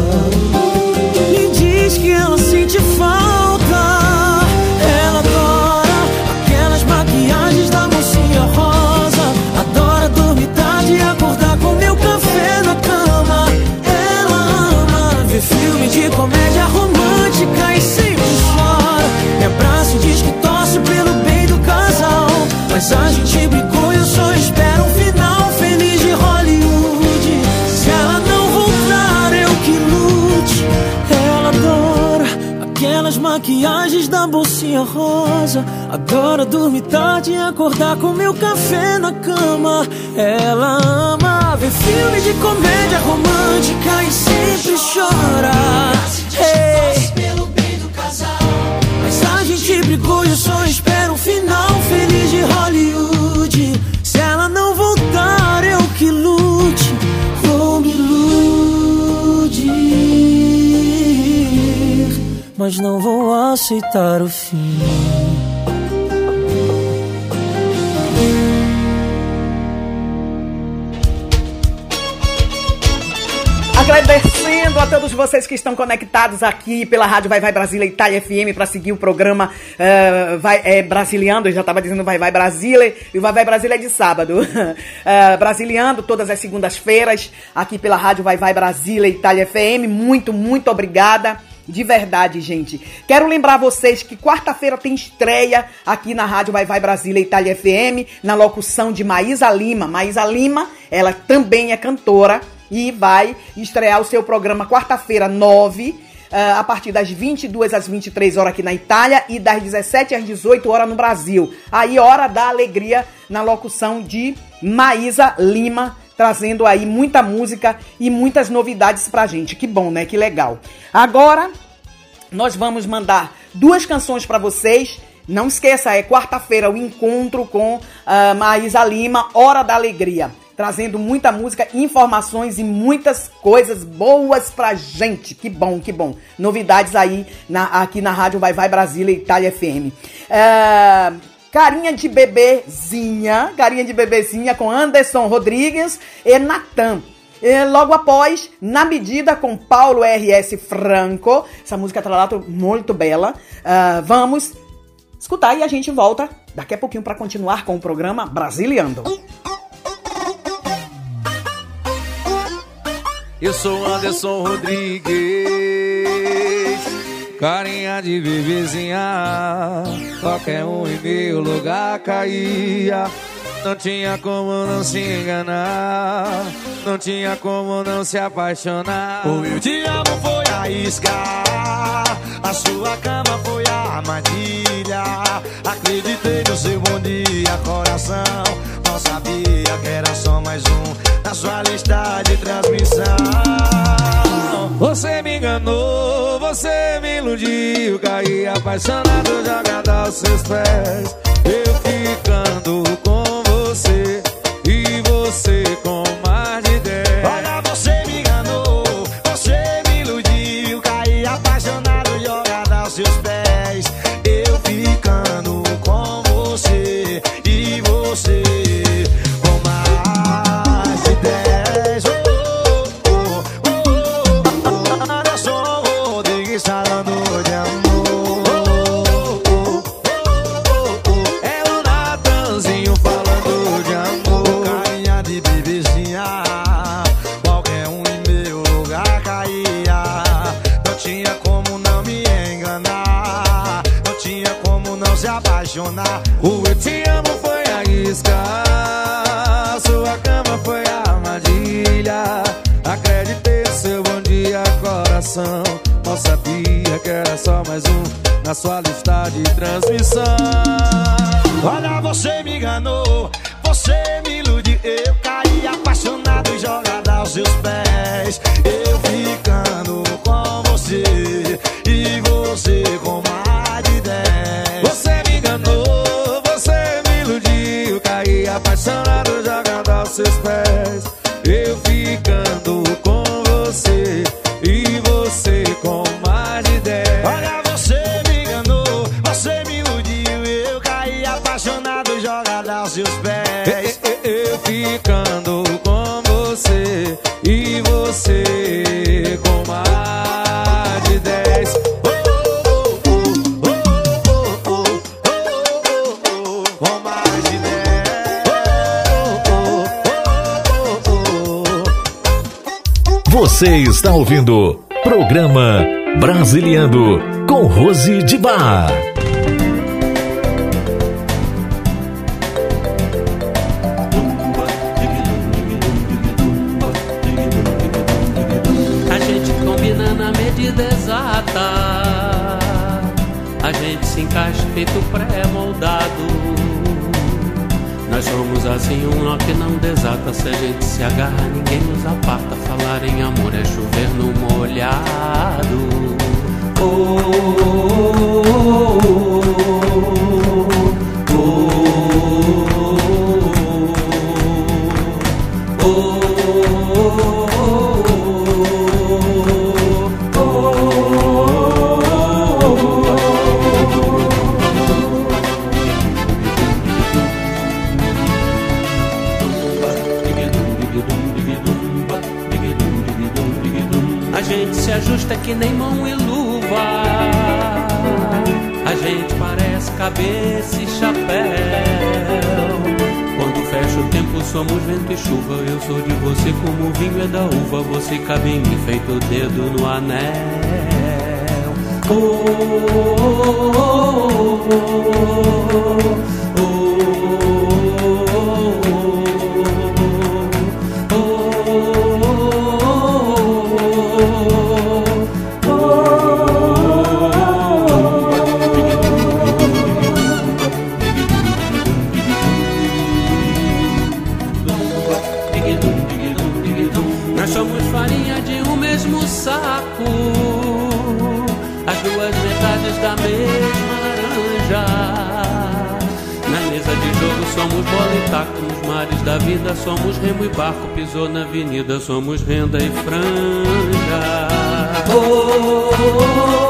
Me diz que ela sente falta. Ela adora aquelas maquiagens da mocinha rosa. Adora dormir tarde e acordar com meu café na cama. Ela ama ver filme de comédia romântica e chora. Me abraça e diz que torce pelo bem do casal. Mas a gente brigou e eu só espero um final feliz de Hollywood. Se ela não voltar, eu que lute. Ela adora aquelas maquiagens da bolsinha rosa. Adora dormir tarde e acordar com meu café na cama. Ela ama ver filme de comédia romântica e sempre chora. Mas não vou aceitar o fim. Agradecendo a todos vocês que estão conectados aqui pela Rádio Vai Vai Brasília Itália FM para seguir o programa eh, vai, é, Brasiliando. Eu já estava dizendo Vai Vai Brasília e o Vai Vai Brasília é de sábado. Eh, Brasiliando todas as segundas-feiras aqui pela Rádio Vai Vai Brasília Itália FM. Muito, muito obrigada. De verdade, gente. Quero lembrar vocês que quarta-feira tem estreia aqui na Rádio Vai Vai Brasília Itália FM, na locução de Maísa Lima. Maísa Lima, ela também é cantora e vai estrear o seu programa quarta-feira, 9, ah, a partir das 22 às 23 horas aqui na Itália e das 17 às 18 horas no Brasil. Aí, hora da alegria na locução de Maísa Lima, trazendo aí muita música e muitas novidades pra gente. Que bom, né? Que legal. Agora, nós vamos mandar duas canções pra vocês. Não esqueça, é quarta-feira o encontro com a Maísa Lima, Hora da Alegria. Trazendo muita música, informações e muitas coisas boas pra gente. Que bom, que bom. Novidades aí na- aqui na Rádio Vai Vai Brasília Itália FM. É, Carinha de bebezinha, carinha de bebezinha com Anderson Rodrigues e Natan. E logo após, Na Medida com Paulo RS Franco. Essa música tá lá muito bela. Ah, vamos escutar e a gente volta daqui a pouquinho para continuar com o programa Brasiliando. Eu sou Anderson Rodrigues, carinha de bebezinha. Qualquer um em meu lugar caía. Não tinha como não se enganar. Não tinha como não se apaixonar. O meu diabo foi a isca. A sua cama foi a armadilha. Acreditei no seu bom dia, coração. Não sabia que era só mais um na sua lista de transmissão. Você me enganou, você me iludiu. Caí apaixonado, jogado aos seus pés. Eu ficando com você e você com mais de dez. Rose A gente se ajusta que nem mão e luva. A gente parece cabeça e chapéu. Tempo, somos vento e chuva. Eu sou de você como o vinho é da uva. Você cabe em mim, feito o dedo no anel. Oh, oh, oh, oh, oh, somos remo e barco. Pisou na avenida, somos renda e franja. Oh, oh,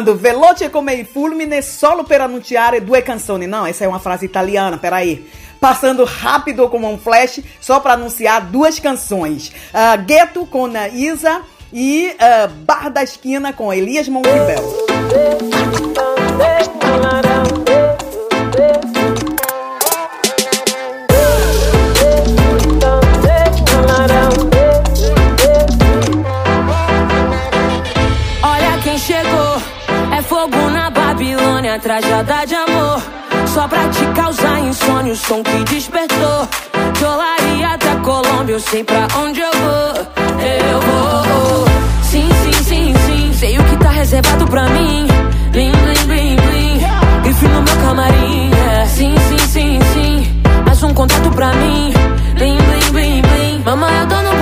Passando, veloce come i fulmine solo per annunciare due canzoni. Não, essa é uma frase italiana, peraí. Passando rápido como um flash, só para anunciar duas canções. Uh, Ghetto com Isa e uh, Bar da Esquina com Elias Monteibel. Trajada de amor. Só pra te causar insônia, o som que despertou. Cholaria até Colômbia, eu sei pra onde eu vou. Eu vou. Sim, sim, sim, sim. Sei o que tá reservado pra mim. Blim, blim, blim, blim. Grife no meu camarim. é. Sim, sim, sim, sim. Mais um contato pra mim. Blim, blim, blim, blim. Mamãe, eu tô no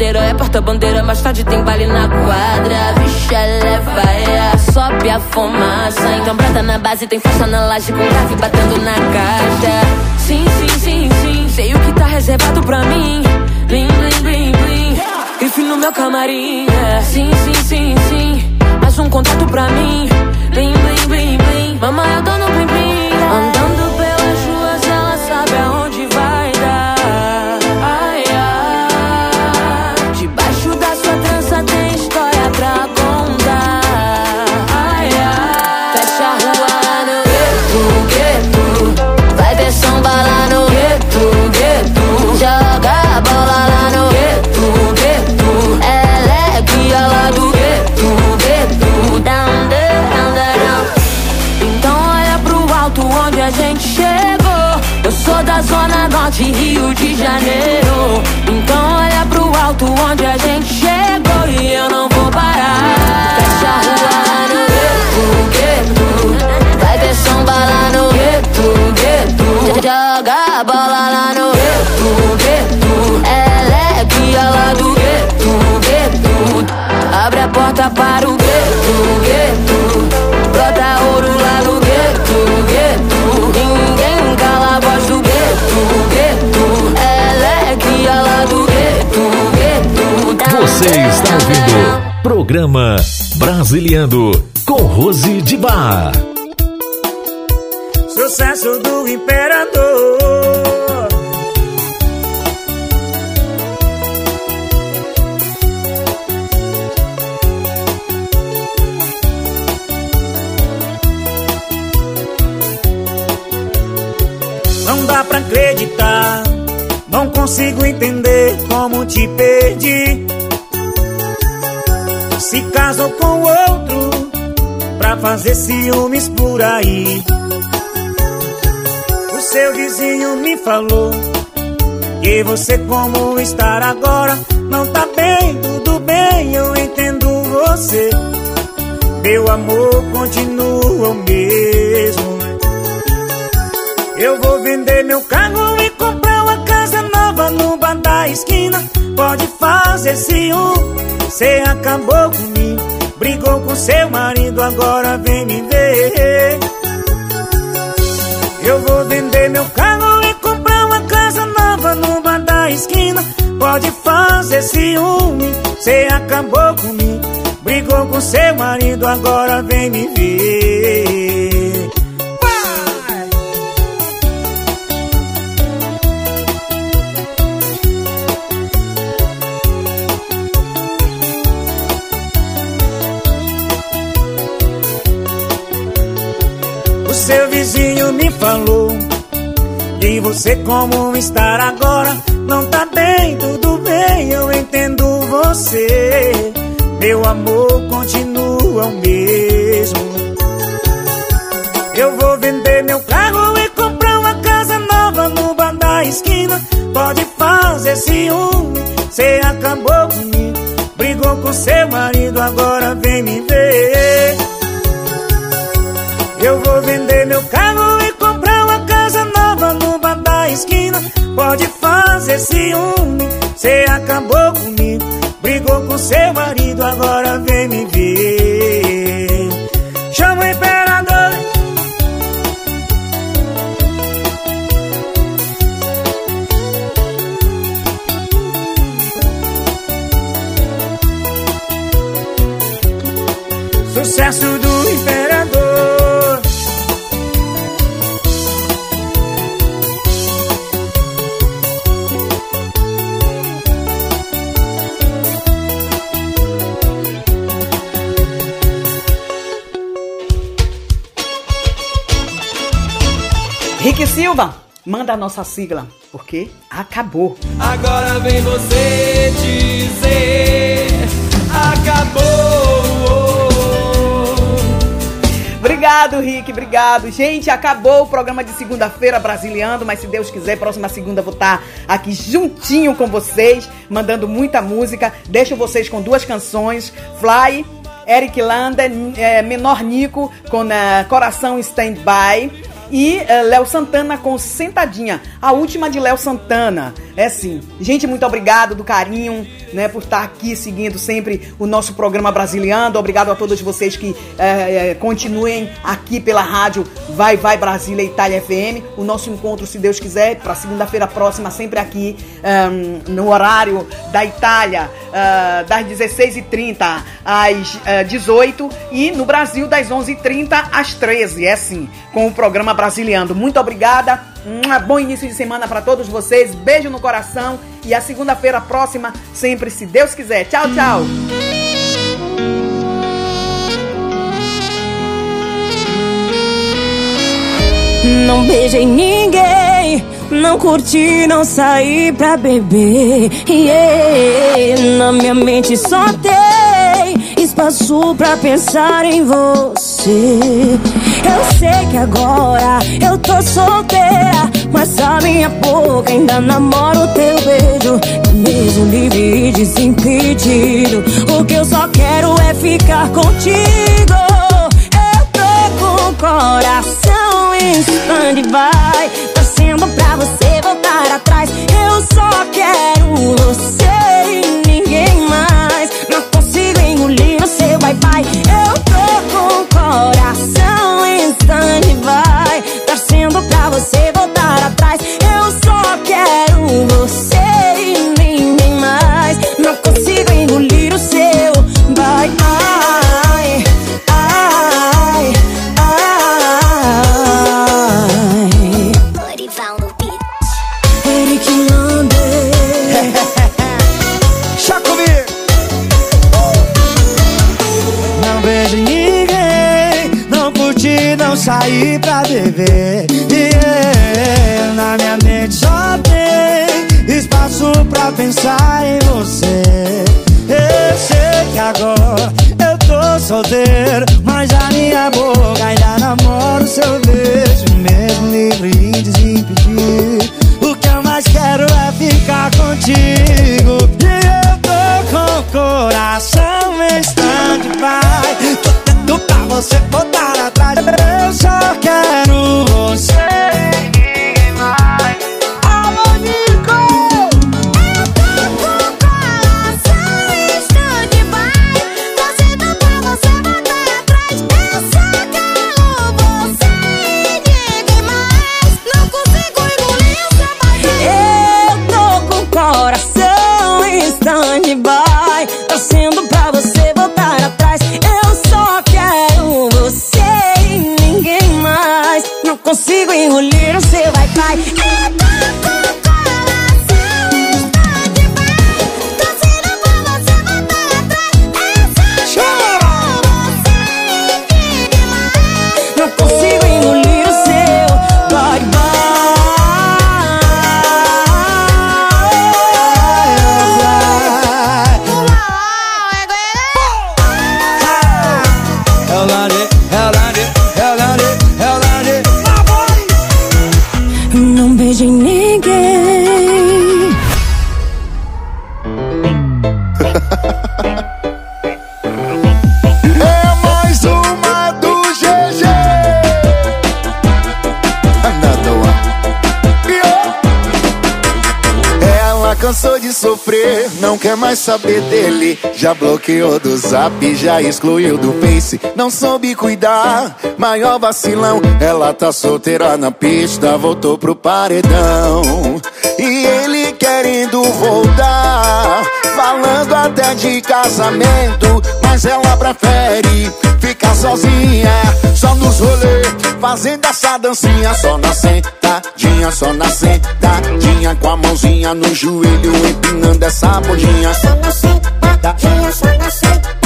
praia. Desce a ladeira é porta-bandeira, mais tarde tem baile na quadra. Vixe, ela é sobe a fumaça. Então brota na base, tem força na laje com grave batendo na caixa. Sim, sim, sim, sim, sei o que tá reservado pra mim. Blim, blim, blim, blim. Grife no meu camarim. é. Sim, sim, sim, sim. Mais um contato pra mim. Blim, blim, blim, blim. Mamãe, eu tô no blim, blim. Andando pelas ruas, ela sabe aonde a gente chegou. Eu sou da zona norte, Rio de Janeiro. Então olha pro alto onde a gente chegou e eu não vou parar. Fecha a rua lá no gueto, gueto. Vai ter samba lá no gueto, gueto. Joga a bola lá no gueto, gueto. Ela é guia lá do gueto, gueto. Abre a porta para o gueto. Programa Brasiliando com Rose de Bar. Sucesso do imperador. Não dá pra acreditar, não consigo entender como te perdi. Casou com outro pra fazer ciúmes por aí. O seu vizinho me falou que você como estar agora não tá bem, tudo bem, eu entendo você. Meu amor continua o mesmo. Eu vou vender meu carro esquina. Pode fazer ciúme, cê acabou comigo. Brigou com seu marido, agora vem me ver. Eu vou vender meu carro e comprar uma casa nova no bar da esquina. Pode fazer ciúme, cê acabou comigo. Brigou com seu marido, agora vem me ver. Falou. E você como estar agora? Não tá bem, tudo bem, eu entendo você. Meu amor continua o mesmo. Eu vou vender meu carro e comprar uma casa nova no bar da esquina. Pode fazer ciúme, cê acabou comigo Brigou com seu marido, agora vem me ver. Eu vou vender Pode fazer ciúme, Você acabou comigo, brigou com seu marido, agora vem me ver. Manda a nossa sigla, porque acabou. Agora vem você dizer acabou. Obrigado, Rick, obrigado. Gente, acabou o programa de segunda-feira Brasiliando, mas se Deus quiser, próxima segunda vou estar aqui juntinho com vocês, mandando muita música. Deixo vocês com duas canções, Fly, Eric Landa, eh, Menor Nico com eh, Coração Stand By. E eh, Léo Santana com Sentadinha, a última de Léo Santana. É assim, gente, muito obrigado do carinho, né, por estar aqui seguindo sempre o nosso programa Brasiliando. Obrigado a todos vocês que eh, eh, continuem aqui pela rádio Vai Vai Brasília Itália FM. O nosso encontro, se Deus quiser, para segunda-feira próxima, sempre aqui ehm, no horário da Itália, ah, das 16h30 às eh, 18 e no Brasil das 11h30 às 13 É assim, com o programa Brasiliando. Muito obrigada. Um bom início de semana para todos vocês. Beijo no coração e a segunda-feira próxima, sempre se Deus quiser. Tchau, tchau. Não beijei ninguém, não curti, não saí pra beber. Yeah. Na minha mente só tem espaço pra pensar em você. Eu sei que agora eu tô solteira, mas a minha boca ainda namora o teu beijo. Mesmo livre e desimpedido, o que eu só quero é ficar contigo. Eu tô com o coração em stand-by sofrer, não quer mais saber dele. Já bloqueou do zap, já excluiu do face. Não soube cuidar, maior vacilão. Ela tá solteira na pista, voltou pro paredão. E ele querendo voltar, falando até de casamento. Mas ela prefere ficar sozinha, só nos rolê, fazendo essa dancinha. Só na sentadinha, só na sentadinha, com a mãozinha no joelho, empinando essa bundinha. Só na sentadinha, só na sentadinha.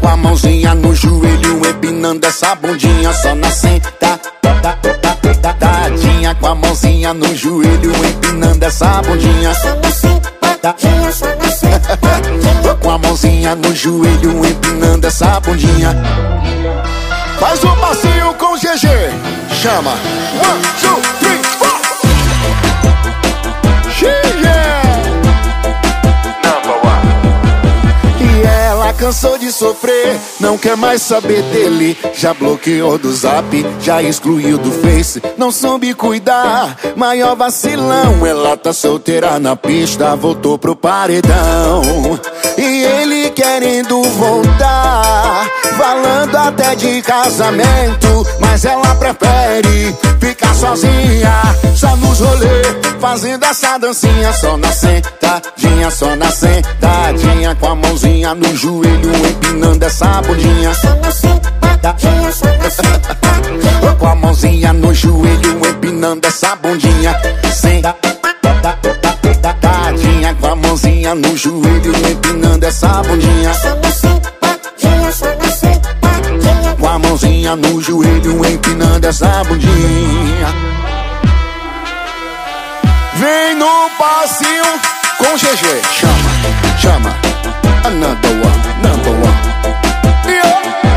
Com a mãozinha no joelho, empinando essa bundinha. Só na sentadinha, com a mãozinha no joelho, empinando essa bundinha. Só na sentadinha, só na sentadinha. A mãozinha no joelho, empinando essa bundinha. Faz um passinho com GG. Chama. One, two, three, four. Cansou de sofrer, não quer mais saber dele. Já bloqueou do zap, já excluiu do face. Não soube cuidar, maior vacilão. Ela tá solteira na pista, voltou pro paredão. E ele querendo voltar, falando até de casamento. Mas ela prefere ficar sozinha, só nos rolê, fazendo essa dancinha. Só na sentadinha, só na sentadinha, com a mãozinha no joelho, empinando essa bundinha. Com a mãozinha no joelho, empinando essa bundinha. Sentadinha, com a mãozinha no joelho, empinando essa bundinha. Com a mãozinha no joelho, empinando essa bundinha. Vem no passinho com GG. Chama, chama. another one, number one. Yeah.